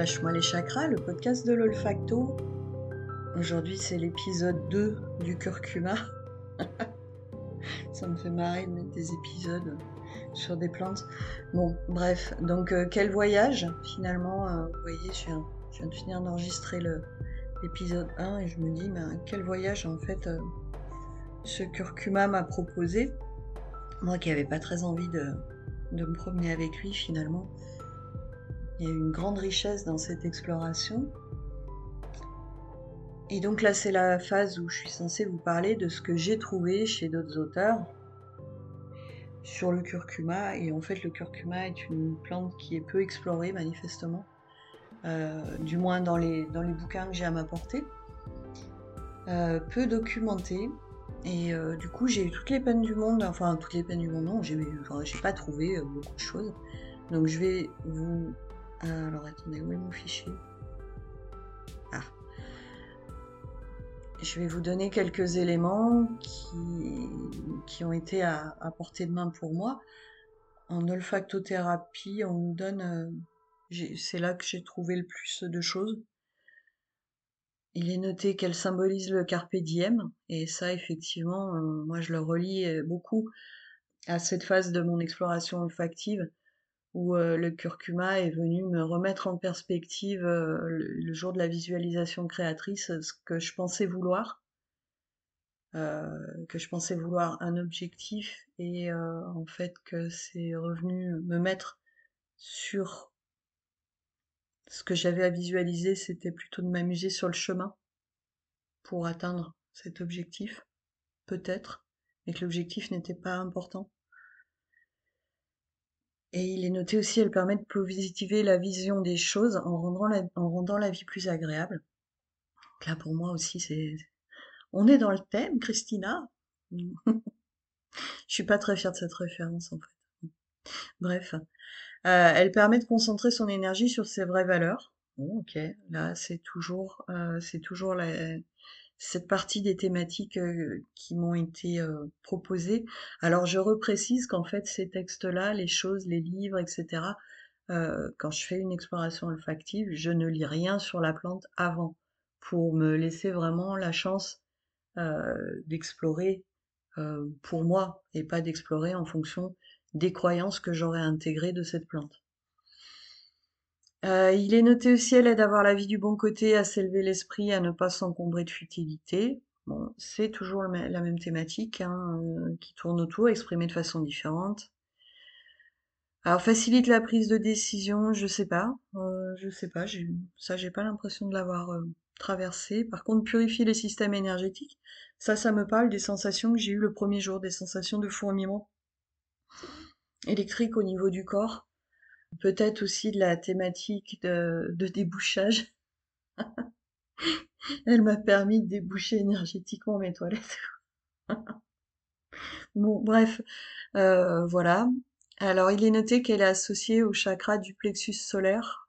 Lâche-moi les chakras, le podcast de l'olfacto. Aujourd'hui, c'est l'épisode 2 du curcuma. Ça me fait marrer de mettre des épisodes sur des plantes. Bon, bref, donc euh, quel voyage finalement. Euh, vous voyez, je viens, de finir d'enregistrer l'épisode 1 et je me dis, mais quel voyage en fait euh, ce curcuma m'a proposé. Moi qui n'avais pas très envie de me promener avec lui finalement. Il y a une grande richesse dans cette exploration. Et donc là, c'est la phase où je suis censée vous parler de ce que j'ai trouvé chez d'autres auteurs sur le curcuma. Et en fait, le curcuma est une plante qui est peu explorée, manifestement. Euh, du moins dans les, dans les bouquins que j'ai à m'apporter. Euh, peu documentée. Et euh, du coup, j'ai eu toutes les peines du monde, enfin toutes les peines du monde, non, j'ai pas trouvé beaucoup de choses. Donc je vais vous euh, alors attendez, où est mon fichier? Ah. Je vais vous donner quelques éléments qui, ont été à, portée de main pour moi. En olfactothérapie, on nous donne... Euh, c'est là que j'ai trouvé le plus de choses. Il est noté qu'elle symbolise le carpe diem, et ça, effectivement, euh, moi je le relis beaucoup à cette phase de mon exploration olfactive où euh, le curcuma est venu me remettre en perspective euh, le, jour de la visualisation créatrice ce que je pensais vouloir, euh, que je pensais vouloir un objectif et en fait que c'est revenu me mettre sur ce que j'avais à visualiser, c'était plutôt de m'amuser sur le chemin pour atteindre cet objectif, peut-être, mais que l'objectif n'était pas important. Et il est noté aussi, elle permet de positiver la vision des choses en rendant la, en rendant la vie plus agréable. Donc là, pour moi aussi, c'est... On est dans le thème, Christina. Je suis pas très fière de cette référence, en fait. Bref. Euh, elle permet de concentrer son énergie sur ses vraies valeurs. Bon, ok, là, c'est toujours, euh, c'est toujours la, cette partie des thématiques qui m'ont été proposées. Alors je reprécise qu'en fait ces textes-là, les choses, les livres, etc., quand je fais une exploration olfactive, je ne lis rien sur la plante avant pour me laisser vraiment la chance d'explorer pour moi et pas d'explorer en fonction des croyances que j'aurais intégrées de cette plante. Euh, il est noté aussi, à avoir la vie du bon côté, à s'élever l'esprit, à ne pas s'encombrer de futilité. Bon, c'est toujours la même thématique hein, euh, qui tourne autour, exprimée de façon différente. Alors facilite la prise de décision, je sais pas, euh, je sais pas, ça j'ai pas l'impression de l'avoir traversé. Par contre, purifie les systèmes énergétiques, ça, ça me parle des sensations que j'ai eues le premier jour, des sensations de fourmillement électrique au niveau du corps. Peut-être aussi de la thématique de, débouchage. Elle m'a permis de déboucher énergétiquement mes toilettes. bon, bref, euh, voilà. Alors, il est noté qu'elle est associée au chakra du plexus solaire.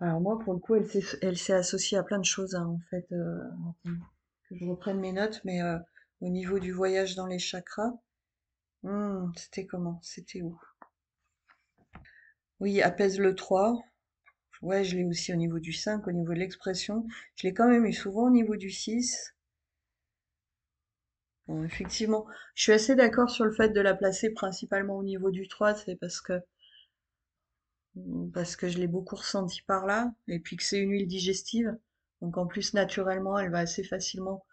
Alors moi, pour le coup, elle s'est associée à plein de choses, hein, en fait. Euh, que je reprenne mes notes, mais euh, au niveau du voyage dans les chakras, hmm, c'était comment? C'était où? Oui, apaise le 3. Ouais, je l'ai aussi au niveau du 5, au niveau de l'expression. Je l'ai quand même eu souvent au niveau du 6. Bon, effectivement, je suis assez d'accord sur le fait de la placer principalement au niveau du 3, c'est parce que parce que je l'ai beaucoup ressenti par là, et puis que c'est une huile digestive. Donc en plus, naturellement, elle va assez facilement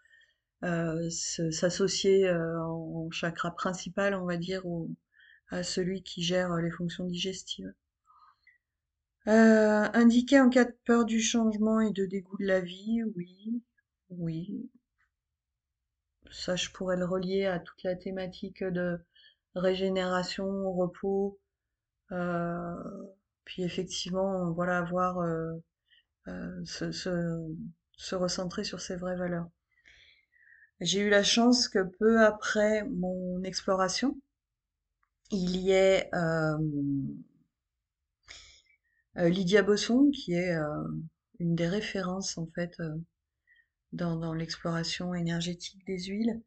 euh, s'associer euh, en chakra principal, on va dire, à celui qui gère les fonctions digestives. Euh, indiquer en cas de peur du changement et de dégoût de la vie, oui, oui. Ça, je pourrais le relier à toute la thématique de régénération, repos. Euh, puis effectivement, voilà, avoir euh, se, se, recentrer sur ses vraies valeurs. J'ai eu la chance que peu après mon exploration, il y ait euh, Lydia Bosson, qui est euh, une des références en fait euh, dans, l'exploration énergétique des huiles,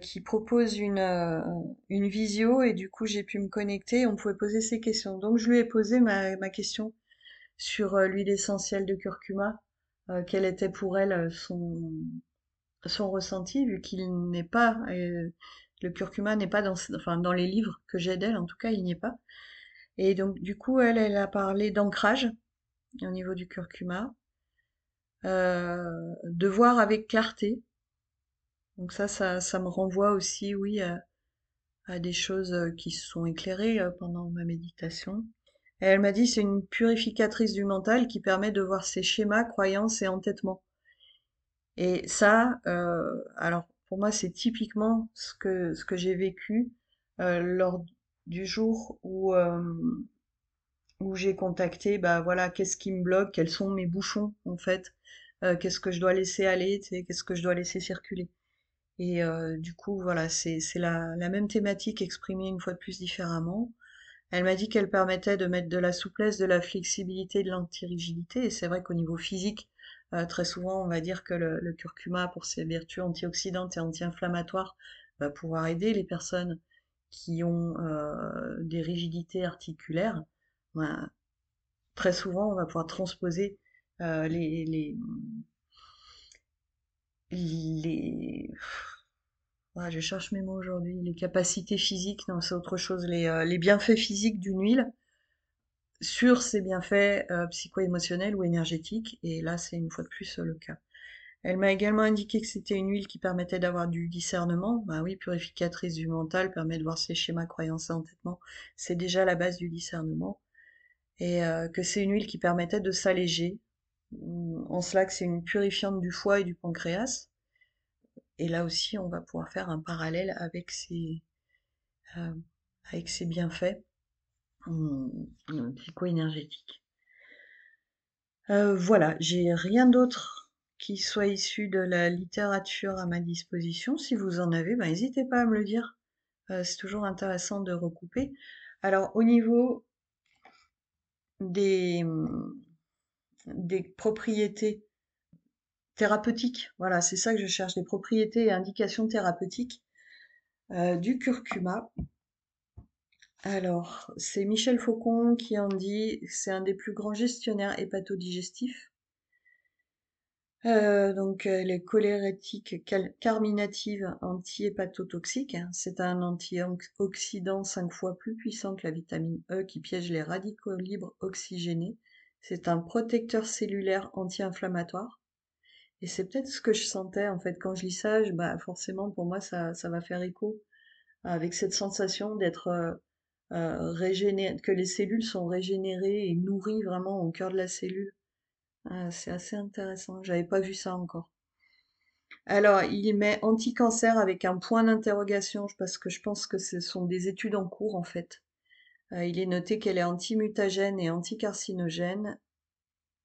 qui propose une, visio et du coup j'ai pu me connecter, on pouvait poser ces questions. Donc je lui ai posé ma, question sur l'huile essentielle de curcuma, quel était pour elle son, son ressenti, vu qu'il n'est pas, le curcuma n'est pas dans les livres que j'ai d'elle, en tout cas, il n'y est pas. Et donc, du coup, elle, elle a parlé d'ancrage au niveau du curcuma, euh, de voir avec clarté. Donc ça, ça, ça me renvoie aussi, oui, à, des choses euh, qui se sont éclairées euh, pendant ma méditation. Elle m'a dit c'est une purificatrice du mental qui permet de voir ses schémas, croyances et entêtements. Et ça, alors pour moi, c'est typiquement ce que ce que j'ai vécu lors du jour où où j'ai contacté, bah voilà, qu'est-ce qui me bloque, quels sont mes bouchons en fait, euh, qu'est-ce que je dois laisser aller, qu'est-ce que je dois laisser circuler. Et euh, du coup, voilà, c'est la, la même thématique exprimée une fois de plus différemment. Elle m'a dit qu'elle permettait de mettre de la souplesse, de la flexibilité, de l'antirigidité. Et c'est vrai qu'au niveau physique, euh, très souvent, on va dire que le, le, curcuma, pour ses vertus antioxydantes et anti-inflammatoires, va pouvoir aider les personnes qui ont euh, des rigidités articulaires très souvent, on va pouvoir transposer euh, les, les, je cherche mes mots aujourd'hui, les capacités physiques, non, c'est autre chose, les, euh, les bienfaits physiques d'une huile sur ses bienfaits psycho-émotionnels ou énergétiques, et là, c'est une fois de plus le cas. Elle m'a également indiqué que c'était une huile qui permettait d'avoir du discernement. Bah oui, purificatrice du mental, permet de voir ses schémas, croyances et entêtements. C'est déjà la base du discernement et euh, que c'est une huile qui permettait de s'alléger. En cela c'est une purifiante du foie et du pancréas. Et là aussi, on va pouvoir faire un parallèle avec ses, euh, avec ses bienfaits psycho-énergétiques. Euh, voilà, j'ai rien d'autre qui soit issu de la littérature à ma disposition. Si vous en avez, ben, n'hésitez pas à me le dire. c'est toujours intéressant de recouper. Alors, au niveau des, des propriétés thérapeutiques. Voilà, c'est ça que je cherche, des propriétés et indications thérapeutiques euh, du curcuma. Alors, c'est Michel Faucon qui en dit, c'est un des plus grands gestionnaires hépatodigestifs. Euh, donc, elle est cholérétique carminative anti-hépatotoxique. C'est un antioxydant 5 fois plus puissant que la vitamine E qui piège les radicaux libres oxygénés. C'est un protecteur cellulaire anti-inflammatoire. Et c'est peut-être ce que je sentais en fait quand je lis ça. bah forcément pour moi ça, va faire écho avec cette sensation d'être euh, euh que les cellules sont régénérées et nourries vraiment au cœur de la cellule. Ah, c'est assez intéressant, j'avais pas vu ça encore. Alors, il met anti-cancer avec un point d'interrogation parce que je pense que ce sont des études en cours en fait. Euh, il est noté qu'elle est anti-mutagène et anti-carcinogène.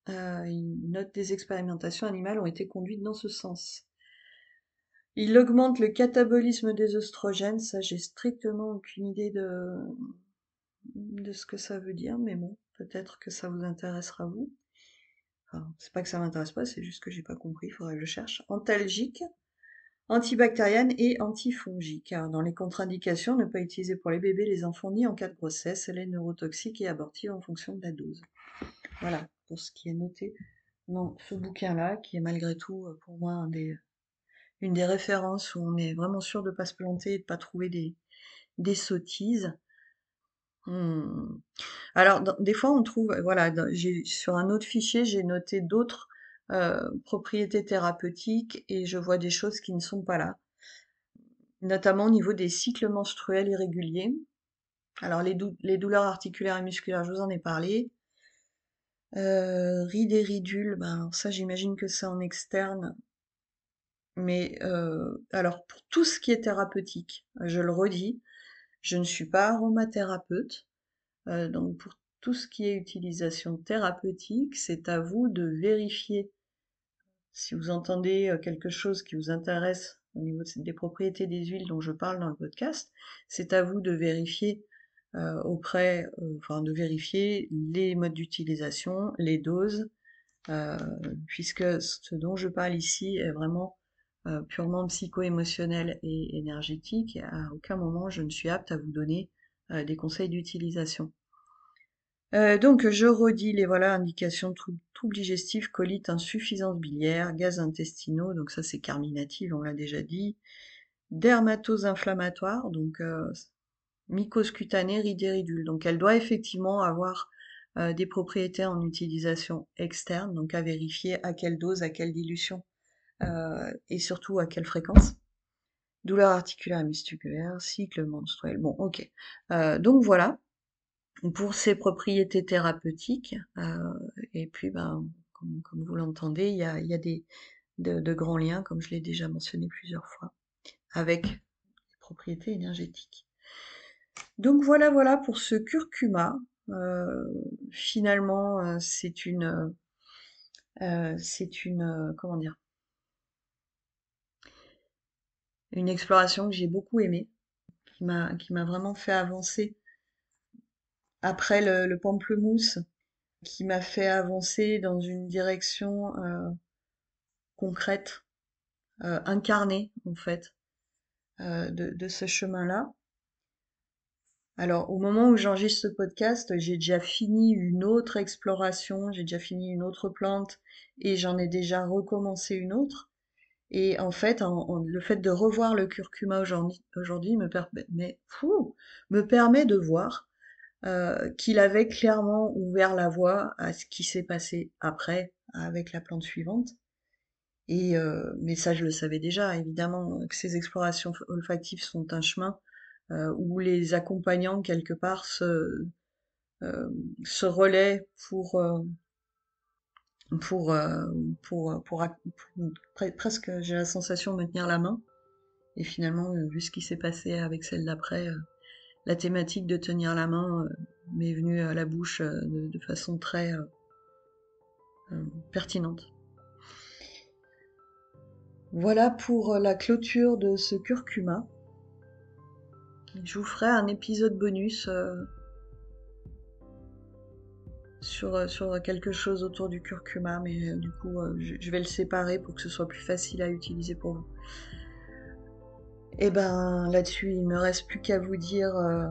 Euh, il note des expérimentations animales ont été conduites dans ce sens. Il augmente le catabolisme des oestrogènes, ça j'ai strictement aucune idée de, de ce que ça veut dire, mais bon, peut-être que ça vous intéressera vous c'est pas que ça m'intéresse pas, c'est juste que j'ai pas compris, il faudrait que je cherche. Antalgique, antibactérienne et antifongique. Dans les contre-indications, ne pas utiliser pour les bébés, les enfants ni en cas de grossesse. Elle est neurotoxique et abortive en fonction de la dose. Voilà, pour ce qui est noté dans ce bouquin-là, qui est malgré tout euh, pour moi une des références où on est vraiment sûr de ne pas se planter et de pas trouver des sottises. Mmh. Alors, des fois, on trouve, voilà, sur un autre fichier, j'ai noté d'autres euh, propriétés thérapeutiques et je vois des choses qui ne sont pas là, notamment au niveau des cycles menstruels irréguliers. Alors, les, douleurs articulaires et musculaires, je vous en ai parlé. Euh, rides et ridules, ben, ça, j'imagine que c'est en externe. Mais euh, alors, pour tout ce qui est thérapeutique, je le redis, je ne suis pas aromathérapeute, euh, donc pour tout ce qui est utilisation thérapeutique, c'est à vous de vérifier si vous entendez euh, quelque chose qui vous intéresse au niveau des propriétés des huiles dont je parle dans le podcast, c'est à vous de vérifier euh, auprès, enfin de vérifier les modes d'utilisation, les doses, puisque ce dont je parle ici est vraiment euh, purement psycho-émotionnel et énergétique, à aucun moment je ne suis apte à vous donner euh, des conseils d'utilisation. Euh, donc, je redis les voilà indications troubles digestifs, colite, insuffisance biliaire, gaz intestinaux, donc ça c'est carminative, on l'a déjà dit. Dermatose inflammatoire, donc mycose cutanée, ridéridule. Donc elle doit effectivement avoir des propriétés en utilisation externe, donc à vérifier à quelle dose, à quelle dilution euh, et surtout à quelle fréquence? Douleur articulaire et musculaire, cycle menstruel. Bon, ok. donc voilà pour ses propriétés thérapeutiques. Euh, et puis, ben, comme, vous l'entendez, il y a, des, de, grands liens, comme je l'ai déjà mentionné plusieurs fois, avec les propriétés énergétiques. Donc voilà, voilà pour ce curcuma. Euh, finalement, euh, c'est une, c'est une, comment dire, une exploration que j'ai beaucoup aimée, qui m'a, vraiment fait avancer après le, pamplemousse qui m'a fait avancer dans une direction euh, concrète, euh, incarnée en fait, euh, de, ce chemin-là. Alors au moment où j'enregistre ce podcast, j'ai déjà fini une autre exploration, j'ai déjà fini une autre plante et j'en ai déjà recommencé une autre. Et en fait, le fait de revoir le curcuma aujourd'hui me, permet, me permet de voir euh, qu'il avait clairement ouvert la voie à ce qui s'est passé après avec la plante suivante. Et euh, mais ça, je le savais déjà, évidemment, que ces explorations olfactives sont un chemin euh, où les accompagnants quelque part se, se relaient pour pour, pour, pour, presque j'ai la sensation de me tenir la main. Et finalement, vu ce qui s'est passé avec celle d'après, la thématique de tenir la main euh, m'est venue à la bouche euh, de, façon très euh, pertinente. Voilà pour la clôture de ce curcuma. Je vous ferai un épisode bonus sur, sur quelque chose autour du curcuma, mais du coup, je vais le séparer pour que ce soit plus facile à utiliser pour vous. Et eh ben là-dessus, il me reste plus qu'à vous dire euh,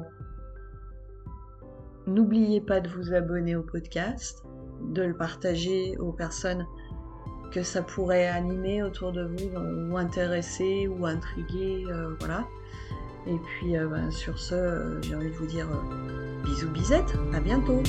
n'oubliez pas de vous abonner au podcast, de le partager aux personnes que ça pourrait animer autour de vous ou intéresser ou intriguer, euh, voilà. Et puis euh, ben, sur ce, j'ai envie de vous dire bisous bisettes, à bientôt